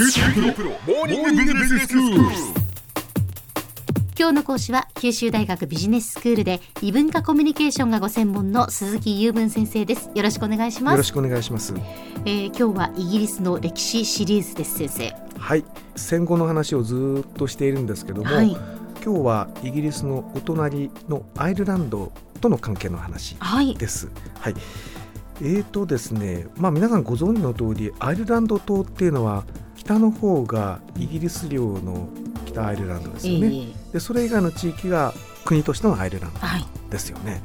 今日の講師は九州大学ビジネススクールで異文化コミュニケーションがご専門の鈴木雄文先生です。よろしくお願いします。よろしくお願いします。えー、今日はイギリスの歴史シリーズです先生。はい。戦後の話をずっとしているんですけども、はい。今日はイギリスのお隣のアイルランドとの関係の話はい。です。はい。えーとですね、まあ皆さんご存知の通り、アイルランド島っていうのは北の方がイギリス領の北アイルランドですよね。えーで、それ以外の地域が国としてのアイルランドはいですよね。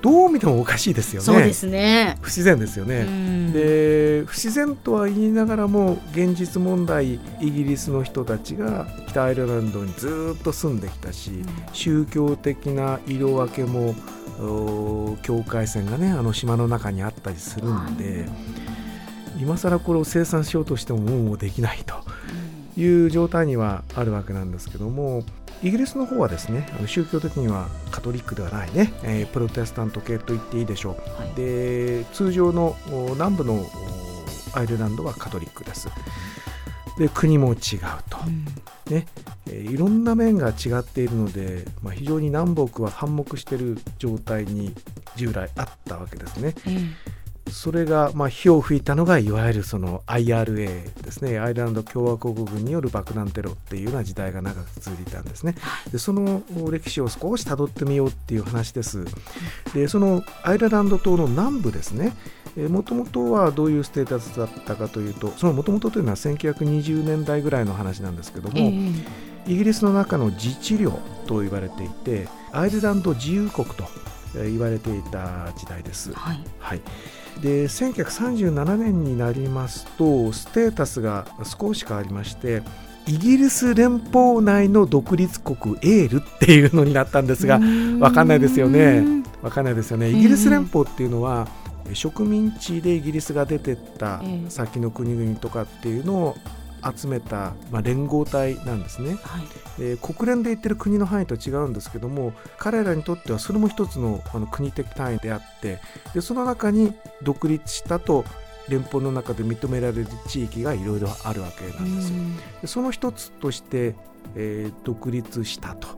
どう見てもおかしいですよね。そうですね不自然ですよね。うんで不自然とは言いながらも現実問題イギリスの人たちが北アイルランドにずっと住んできたし宗教的な色分けもお境界線がねあの島の中にあったりするんで、今更これを生産しようとしてももうできないという状態にはあるわけなんですけどもイギリスの方はですね宗教的にはカトリックではないね、えープロテスタント系と言っていいでしょう、はい。で通常のお南部のおアイルランドはカトリックです。で国も違うと、うん。ね。えーいろんな面が違っているので、まあ、非常に南北は反目している状態に従来あったわけですね。えーそれが、まあ、火を吹いたのがいわゆるその IRA ですね。アイルランド共和国軍による爆弾テロっていうような時代が長く続いていたんですね。でその歴史を少し辿ってみようっていう話です。でそのアイルランド島の南部ですね。もともとはどういうステータスだったかというとそのもともとというのは1920年代ぐらいの話なんですけども、えーイギリスの中の自治領と言われていてアイルランド自由国とえー言われていた時代です。はい。はい、で1937年になりますとステータスが少し変わりましてイギリス連邦内の独立国エールっていうのになったんですがわかんないですよね。わかんないですよね。イギリス連邦っていうのは植民地でイギリスが出てったええ。先の国々とかっていうのを集めた、まあ、連合体なんですね。はいえー国連で言ってる国の範囲と違うんですけども彼らにとってはそれも一つのあの国的単位であってでその中に独立したと連邦の中で認められる地域がいろいろあるわけなんですよ。でその一つとして、えー独立したと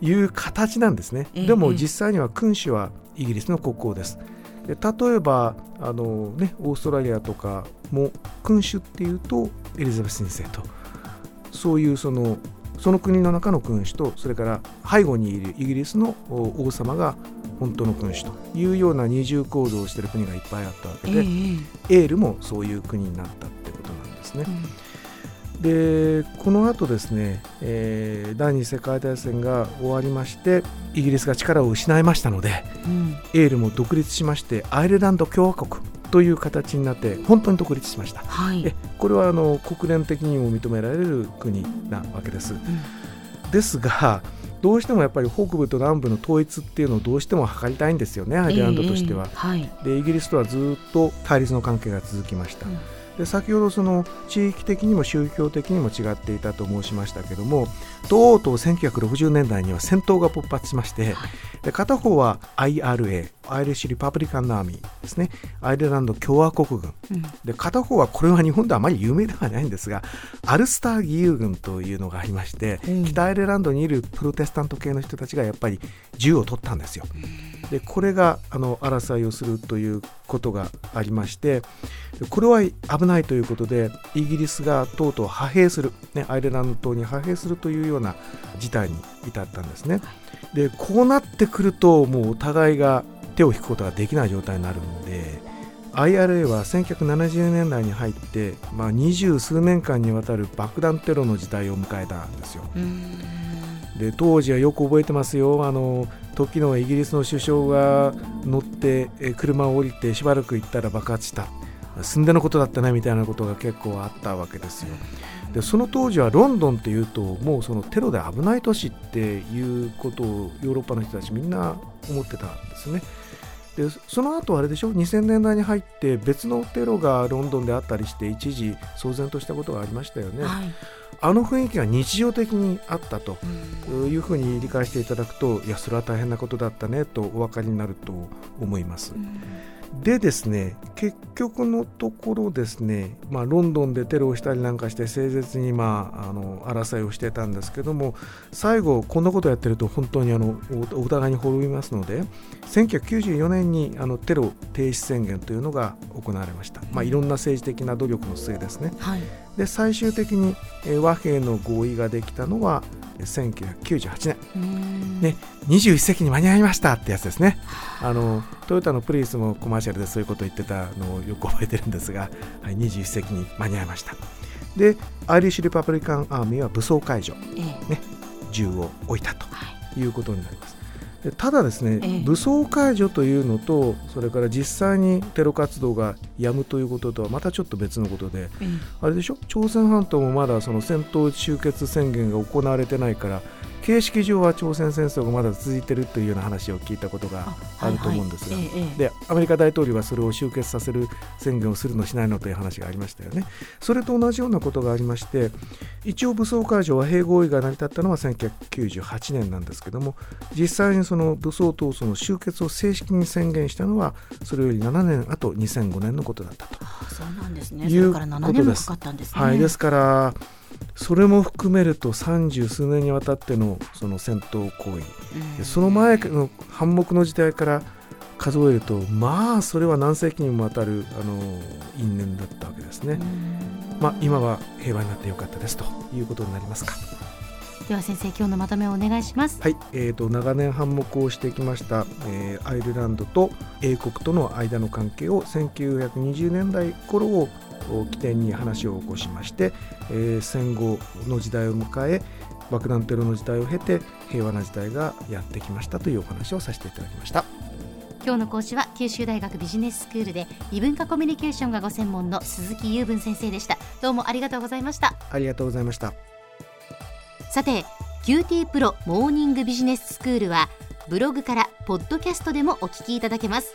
いう形なんですね。ええでも実際には君主はイギリスの国王です。で例えばあの、ね、オーストラリアとかも君主っていうとエリザベス2世と。そういうそのその国の中の君主とそれから背後にいるイギリスのお王様が本当の君主と。いうような二重構造をしている国がいっぱいあったわけで、えーエールもそういう国になったってことなんですね。うん。でこの後ですね、えー第二次世界大戦が終わりましてイギリスが力を失いましたのでうん。エールも独立しましてアイルランド共和国という形になって本当に独立しました。はいえこれはあの国連的にも認められる国なわけです。ですがどうしてもやっぱり北部と南部の統一っていうのをどうしても図りたいんですよねアイルランドとしては。えーはいでイギリスとはずっと対立の関係が続きました。うんで先ほどその地域的にも宗教的にも違っていたと申しましたけどもとうとう1960年代には戦闘が勃発しまして、はいで片方は IRA アイリッシュ・リパブリカン・アーミーですね。アイルランド共和国軍。うん。で片方はこれは日本ではあまり有名ではないんですがアルスター義勇軍というのがありまして、うん。北アイルランドにいるプロテスタント系の人たちがやっぱり銃を取ったんですよ。でこれがあの争いをするということがありましてでこれは危ないということでイギリスがとうとう派兵する、ね、アイルランド島に派兵するというような事態に至ったんですね。でこうなってくるともうお互いが手を引くことができない状態になるんで IRA は1970年代に入って、まあ、二十数年間にわたる爆弾テロの時代を迎えたんですよ。うん。で当時はよく覚えてますよ。あの時のイギリスの首相が乗ってえ車を降りてしばらく行ったら爆発した。寸でのことだったねみたいなことが結構あったわけですよでその当時はロンドンっていうともうそのテロで危ない都市っていうことをヨーロッパの人たちみんな思ってたんですね。でその後あれでしょ？2000年代に入って別のテロがロンドンであったりして一時騒然としたことがありましたよね、はい。あの雰囲気が日常的にあったとうん。いうふうに理解していただくといやそれは大変なことだったねとお分かりになると思います。でですね結局のところですね、まあ、ロンドンでテロをしたりなんかして誠実に、まあ、あの争いをしてたんですけども最後こんなことをやってると本当にあのお互いに滅びますので1994年にあのテロ停止宣言というのが行われました、まあ、いろんな政治的な努力の末ですね、はい、で最終的に和平の合意ができたのは1998年、ね、21世紀に間に合いましたってやつですね。あ。のトヨタのプリウスもコマーシャルでそういうことを言ってたのをよく覚えてるんですが、はい、21世紀に間に合いました。でアイリッシュ・リパブリカン・アーミーは武装解除、ね、銃を置いたとい。うことになります、ただですね、ええ、武装解除というのとそれから実際にテロ活動がやむということとはまたちょっと別のことで、え、あれでしょ？朝鮮半島もまだその戦闘終結宣言が行われてないから形式上は朝鮮戦争がまだ続いているというような話を聞いたことがあると思うんですが、はいはい、でアメリカ大統領がそれを終結させる宣言をするのしないのという話がありましたよね。それと同じようなことがありまして一応武装解除和平合意が成り立ったのは1998年なんですけども実際にその武装闘争の終結を正式に宣言したのはそれより7年あと2005年のことだったと。そうなんですね。それから7年もかかったんですね。はい、ですからそれも含めると三十数年にわたってのその戦闘行為、その前の反目の時代から数えるとまあそれは何世紀にもわたるあの因縁だったわけですね。まあ、今は平和になってよかったですということになりますか。では先生今日のまとめをお願いします。はい、えーと、長年反目をしてきました、えー、アイルランドと英国との間の関係を1920年代頃を起点に話を起こしまして、えー、戦後の時代を迎え爆弾テロの時代を経て平和な時代がやってきましたというお話をさせていただきました。今日の講師は九州大学ビジネススクールで異文化コミュニケーションがご専門の鈴木雄文先生でした。どうもありがとうございました。ありがとうございました。さて QT プロモーニングビジネススクールはブログからポッドキャストでもお聞きいただけます